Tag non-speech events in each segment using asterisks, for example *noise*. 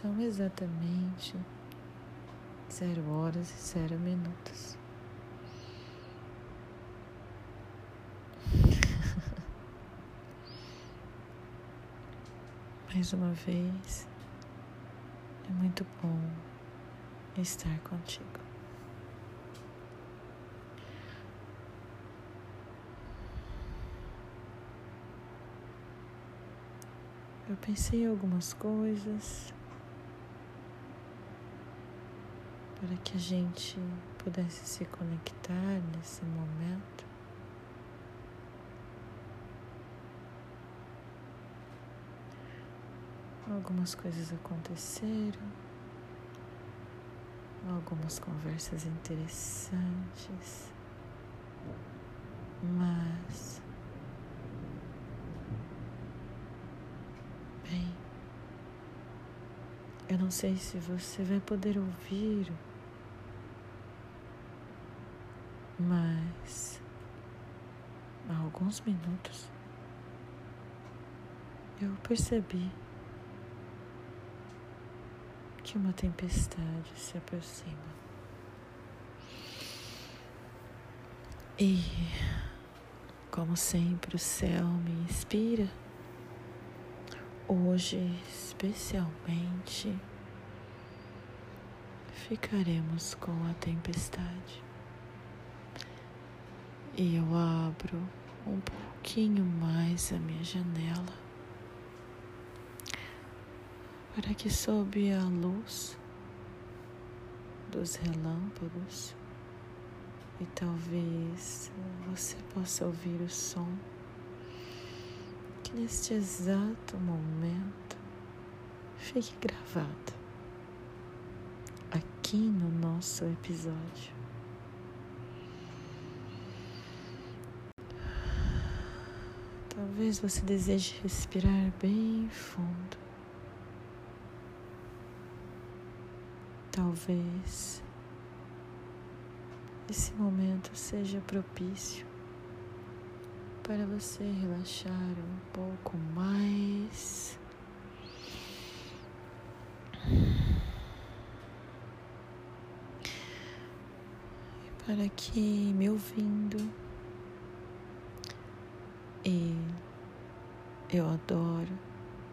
São exatamente zero horas e zero minutos. *laughs* Mais uma vez, é muito bom estar contigo. Eu pensei em algumas coisas para que a gente pudesse se conectar nesse momento. Algumas coisas aconteceram, algumas conversas interessantes, mas bem, eu não sei se você vai poder ouvir, mas há alguns minutos eu percebi que uma tempestade se aproxima. E, como sempre, o céu me inspira. Hoje, especialmente, ficaremos com a tempestade. E eu abro um pouquinho mais a minha janela para que sob a luz dos relâmpagos e talvez você possa ouvir o som que neste exato momento fique gravado aqui no nosso episódio. Talvez você deseje respirar bem fundo. Talvez esse momento seja propício para você relaxar um pouco mais. Para que, me ouvindo, e eu adoro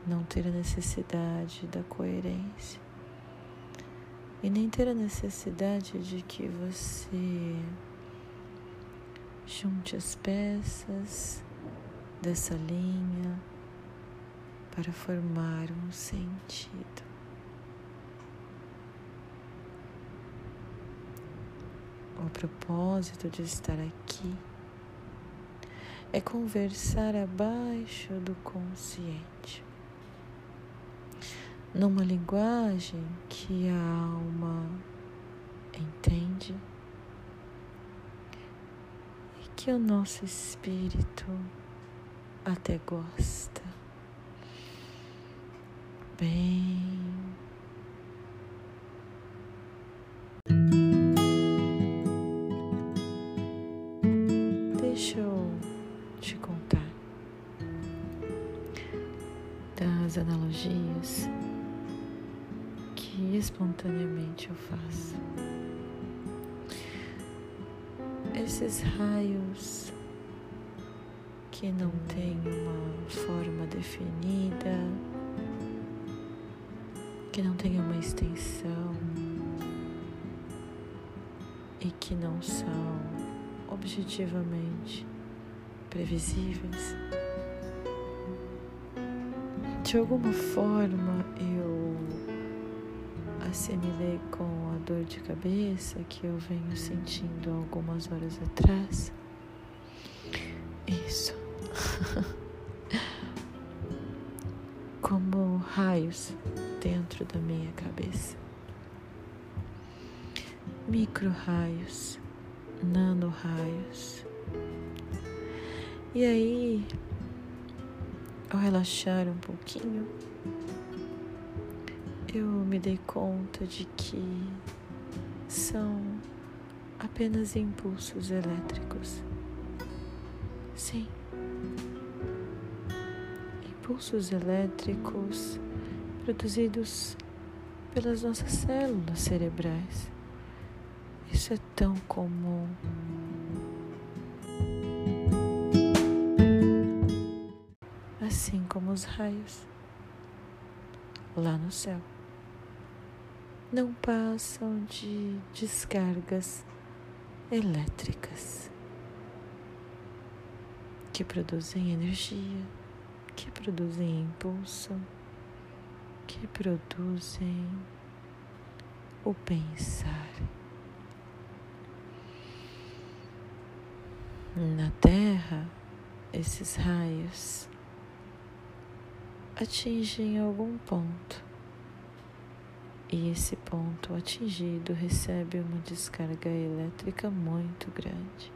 não ter a necessidade da coerência e nem ter a necessidade de que você junte as peças dessa linha para formar um sentido. O propósito de estar aqui é conversar abaixo do consciente numa linguagem que a alma entende e que o nosso espírito até gosta. Bem. Espontaneamente eu faço. Esses raios que não têm uma forma definida, que não têm uma extensão e que não são objetivamente previsíveis. De alguma forma eu assimilei com a dor de cabeça que eu venho sentindo algumas horas atrás. Isso. *laughs* Como raios dentro da minha cabeça. Micro raios, nano raios. E aí, ao relaxar um pouquinho, eu me dei conta de que são apenas impulsos elétricos. Sim. Impulsos elétricos produzidos pelas nossas células cerebrais. Isso é tão comum. Assim como os raios lá no céu não passam de descargas elétricas que produzem energia, que produzem impulso, que produzem o pensar. Na Terra, esses raios atingem algum ponto e esse ponto atingido recebe uma descarga elétrica muito grande.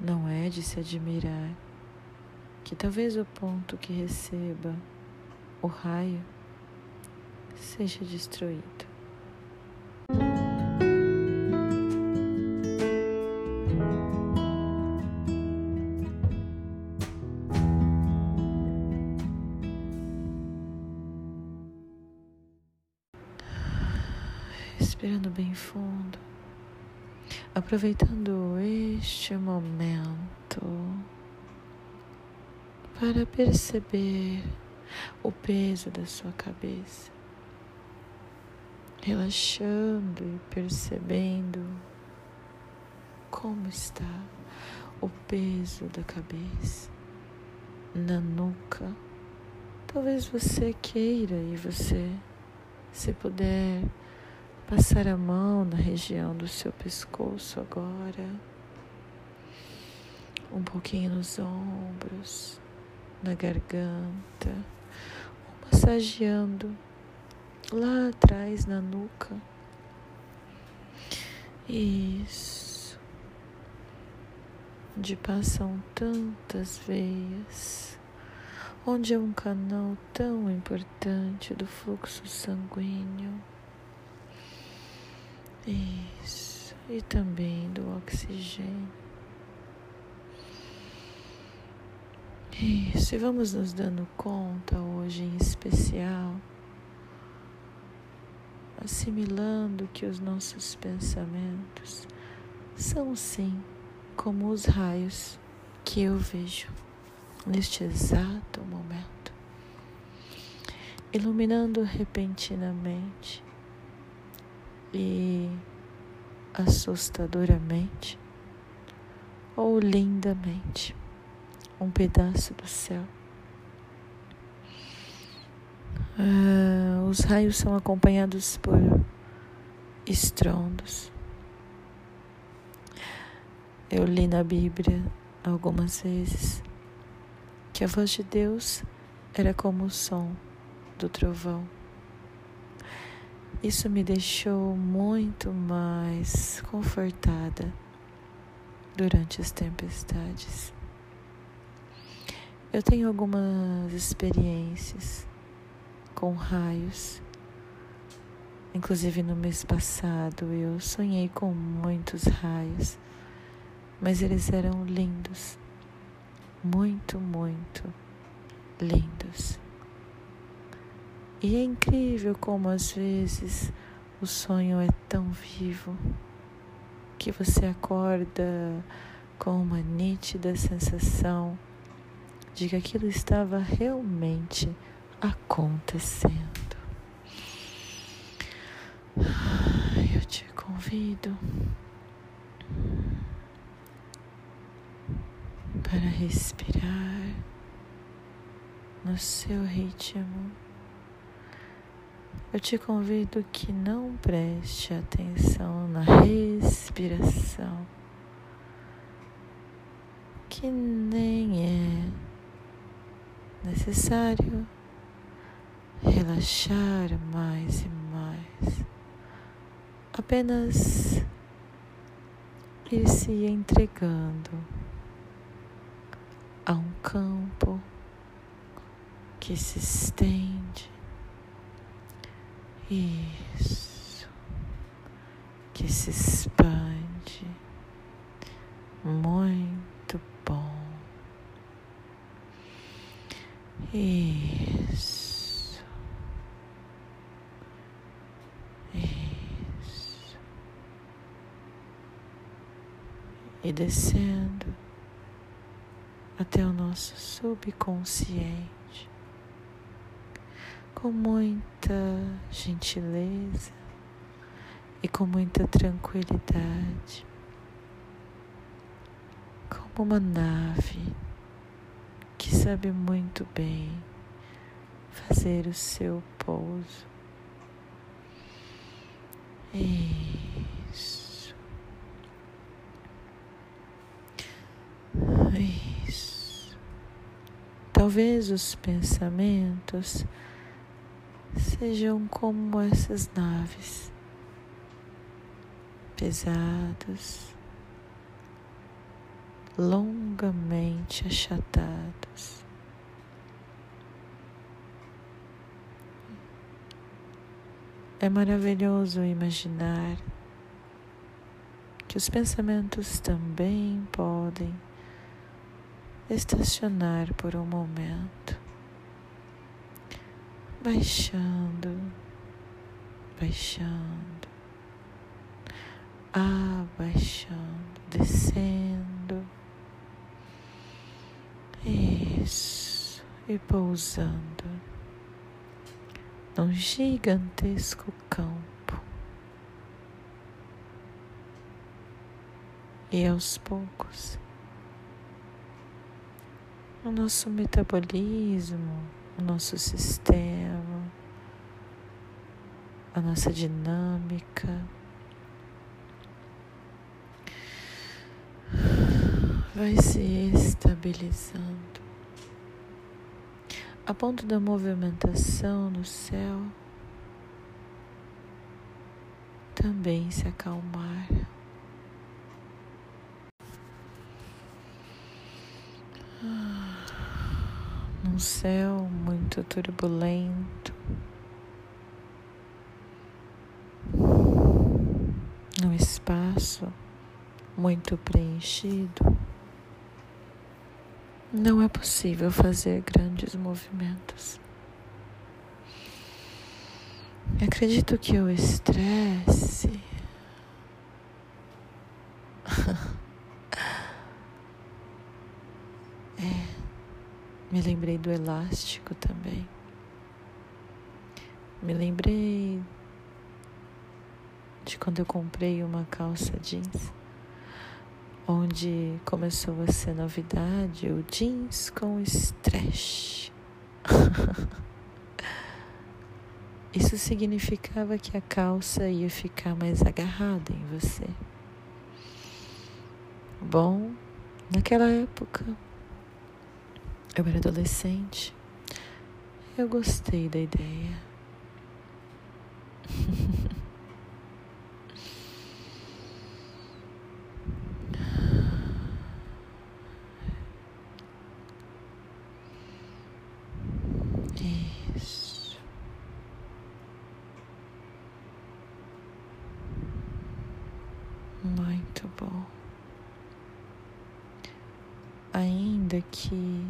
Não é de se admirar que talvez o ponto que receba o raio seja destruído. Respirando bem fundo, aproveitando este momento para perceber o peso da sua cabeça, relaxando e percebendo como está o peso da cabeça na nuca. Talvez você queira e você, se puder, Passar a mão na região do seu pescoço agora, um pouquinho nos ombros, na garganta, massageando lá atrás na nuca. Isso. Onde passam tantas veias, onde é um canal tão importante do fluxo sanguíneo. Isso. E também do oxigênio. Isso. E vamos nos dando conta hoje em especial, assimilando que os nossos pensamentos são sim como os raios que eu vejo neste exato momento, iluminando repentinamente e assustadoramente ou lindamente um pedaço do céu. Ah, os raios são acompanhados por estrondos. Eu li na Bíblia algumas vezes que a voz de Deus era como o som do trovão. Isso me deixou muito mais confortada durante as tempestades. Eu tenho algumas experiências com raios. Inclusive no mês passado eu sonhei com muitos raios, mas eles eram lindos, muito, muito lindos. E é incrível como às vezes o sonho é tão vivo que você acorda com uma nítida sensação de que aquilo estava realmente acontecendo. Eu te convido para respirar no seu ritmo. Eu te convido que não preste atenção na respiração, que nem é necessário relaxar mais e mais, apenas ir se entregando a um campo que se estende isso. Que se expande. Muito bom. Isso. Isso. E descendo até o nosso subconsciente com muita gentileza e com muita tranquilidade, como uma nave que sabe muito bem fazer o seu pouso. Isso. Isso. Talvez os pensamentos sejam como essas naves pesados, longamente achatados. É maravilhoso imaginar que os pensamentos também podem estacionar por um momento, baixando, baixando, abaixando, descendo. Isso, e pousando num gigantesco campo. E aos poucos, o nosso metabolismo, o nosso sistema, a nossa dinâmica, vai se estabilizando. A ponto da movimentação no céu também se acalmar. Num céu muito turbulento, num espaço muito preenchido não é possível fazer grandes movimentos. Acredito que o estresse é. Me lembrei do elástico também. Me lembrei de quando eu comprei uma calça jeans onde começou a ser novidade o jeans com stretch. *laughs* Isso significava que a calça ia ficar mais agarrada em você. Bom, naquela época, eu era adolescente, eu gostei da ideia. Muito bom. Ainda que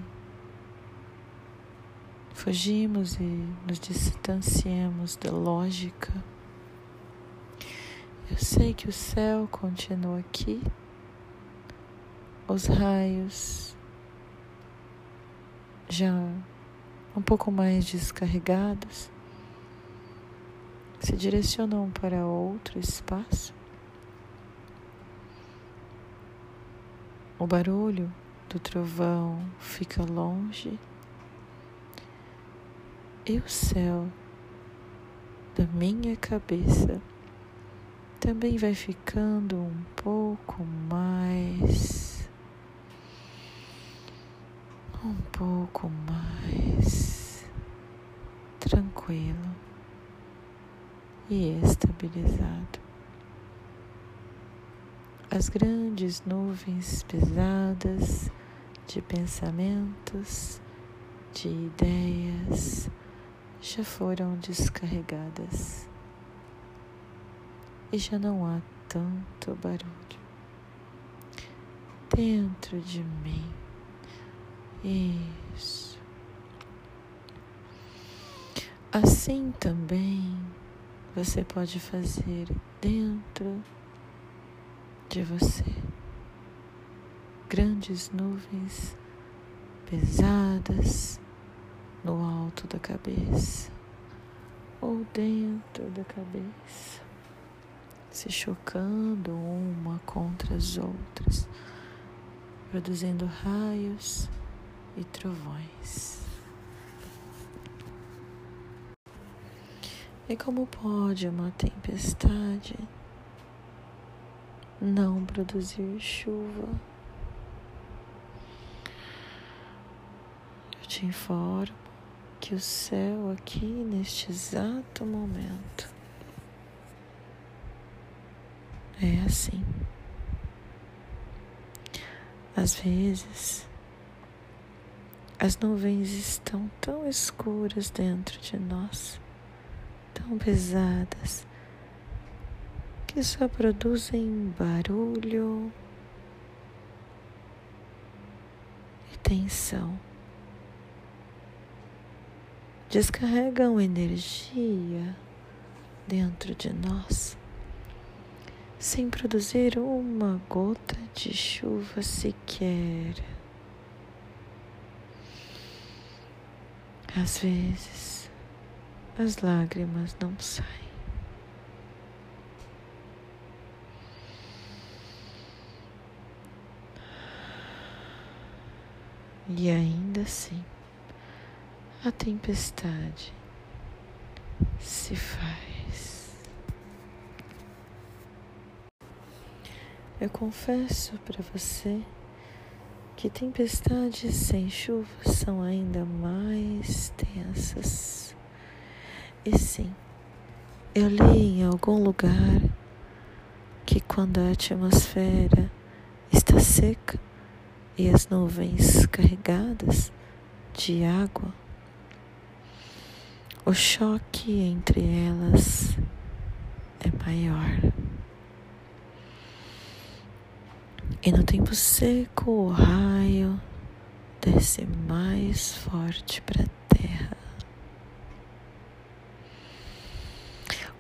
fugimos e nos distanciemos da lógica, eu sei que o céu continua aqui, os raios já um pouco mais descarregados se direcionam para outro espaço. O barulho do trovão fica longe e o céu da minha cabeça também vai ficando um pouco mais, um pouco mais tranquilo e estabilizado. As grandes nuvens pesadas de pensamentos, de ideias já foram descarregadas e já não há tanto barulho dentro de mim. Isso. Assim também você pode fazer dentro de você. grandes nuvens pesadas no alto da cabeça ou dentro da cabeça, se chocando uma contra as outras, produzindo raios e trovões. E como pode uma tempestade não produzir chuva? Eu te informo que o céu aqui neste exato momento é assim. Às vezes, as nuvens estão tão escuras dentro de nós tão pesadas que só produzem barulho e tensão. Descarregam energia dentro de nós sem produzir uma gota de chuva sequer. Às vezes, as lágrimas não saem. E ainda assim, a tempestade se faz. Eu confesso para você que tempestades sem chuva são ainda mais tensas. E sim, eu li em algum lugar que quando a atmosfera está seca e as nuvens carregadas de água, o choque entre elas é maior. E no tempo seco, o raio desce mais forte para a terra.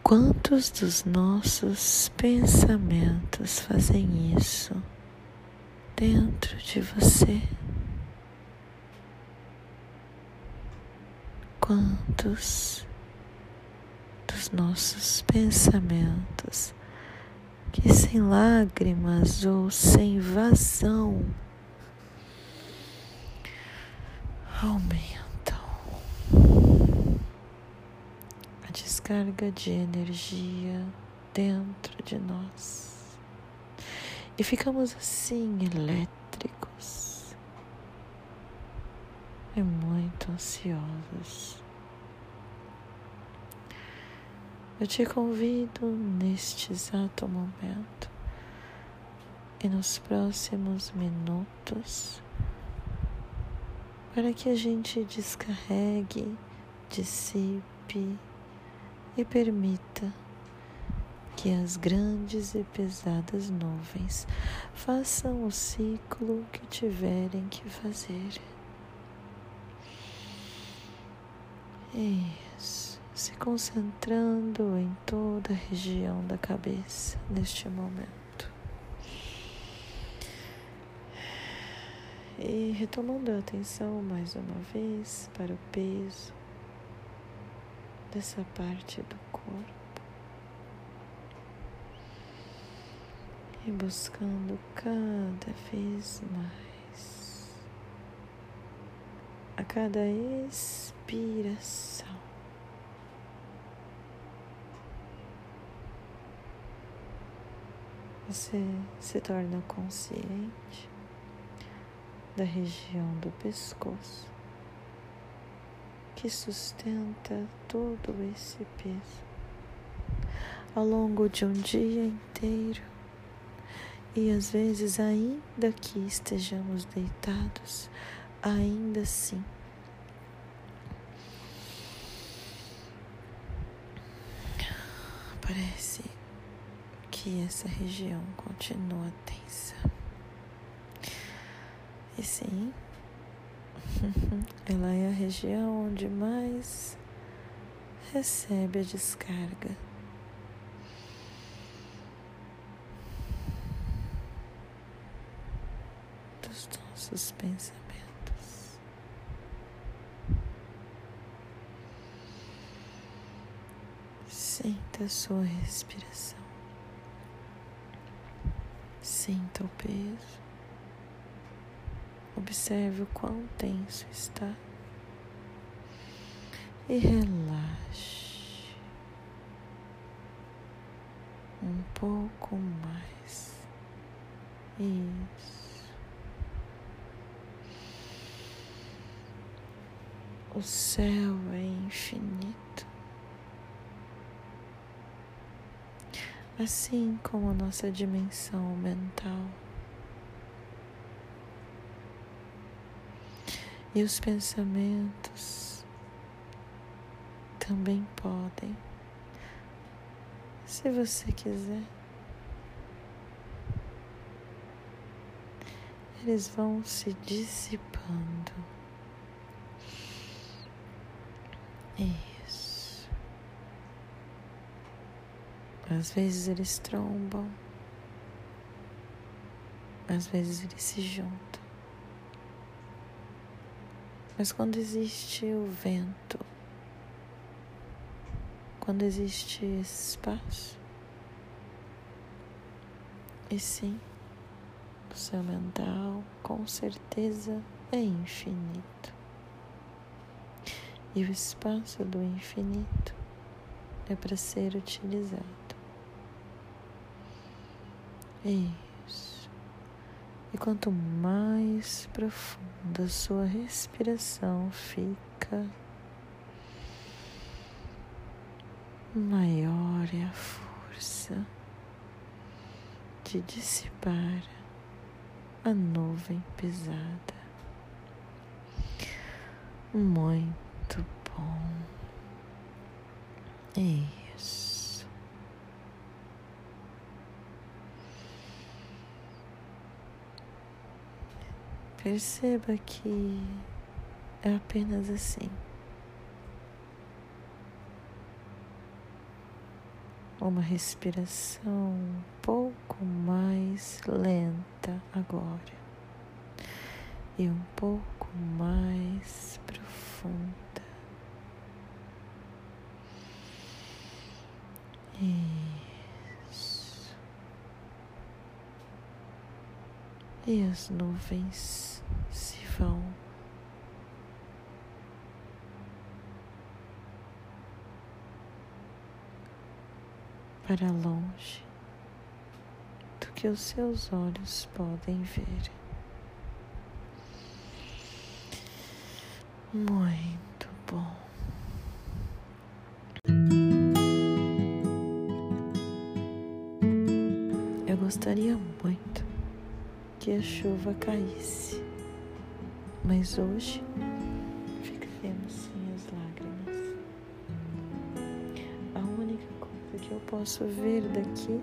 Quantos dos nossos pensamentos fazem isso dentro de você? Quantos dos nossos pensamentos que sem lágrimas ou sem vazão aumentam? descarga de energia dentro de nós e ficamos assim elétricos e muito ansiosos. Eu te convido neste exato momento e nos próximos minutos para que a gente descarregue, dissipe e permita que as grandes e pesadas nuvens façam o ciclo que tiverem que fazer. Isso, se concentrando em toda a região da cabeça neste momento. E retomando a atenção mais uma vez para o peso dessa parte do corpo e buscando cada vez mais a cada expiração. Você se torna consciente da região do pescoço que sustenta todo esse peso ao longo de um dia inteiro. E às vezes, ainda que estejamos deitados, ainda assim parece que essa região continua tensa. E sim, *laughs* ela é a região onde mais recebe a descarga. nossos pensamentos. Sinta a sua respiração. Sinta o peso. Observe o quão tenso está. E relaxe um pouco mais. Isso. O céu é infinito. Assim como a nossa dimensão mental. E os pensamentos também podem, se você quiser, eles vão se dissipando. Isso. Às vezes eles trombam, às vezes eles se juntam. Mas quando existe o vento, quando existe espaço, e sim, o seu mental com certeza é infinito. E o espaço do infinito é para ser utilizado. Isso. E quanto mais profunda a sua respiração fica, maior é a força de dissipar a nuvem pesada. Muito bom. Isso. Perceba que é apenas assim. Uma respiração um pouco mais lenta agora e um pouco mais profunda. Isso. E as nuvens se vão. Para longe do que os seus olhos podem ver. Muito bom. Eu gostaria muito que a chuva caísse mas hoje ficaremos sem as lágrimas. A única coisa que eu posso ver daqui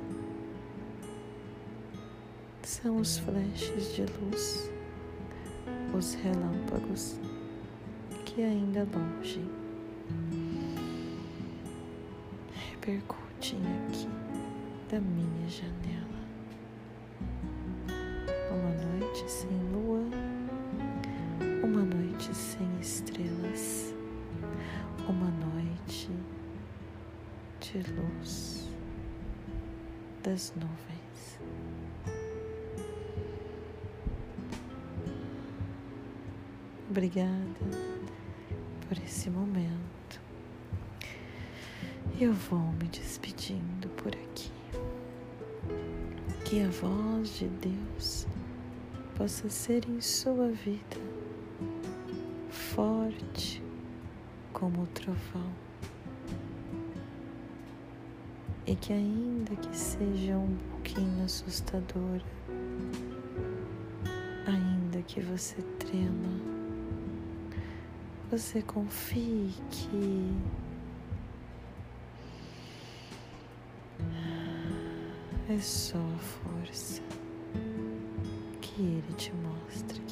são os flashes de luz, os relâmpagos que ainda longe repercutem aqui da minha janela. Uma noite sem lua das nuvens. Obrigada por esse momento. Eu vou me despedindo por aqui. Que a voz de Deus possa ser em sua vida forte como o trovão. E que, ainda que seja um pouquinho assustadora, ainda que você trema, você confie que é só a força que ele te mostra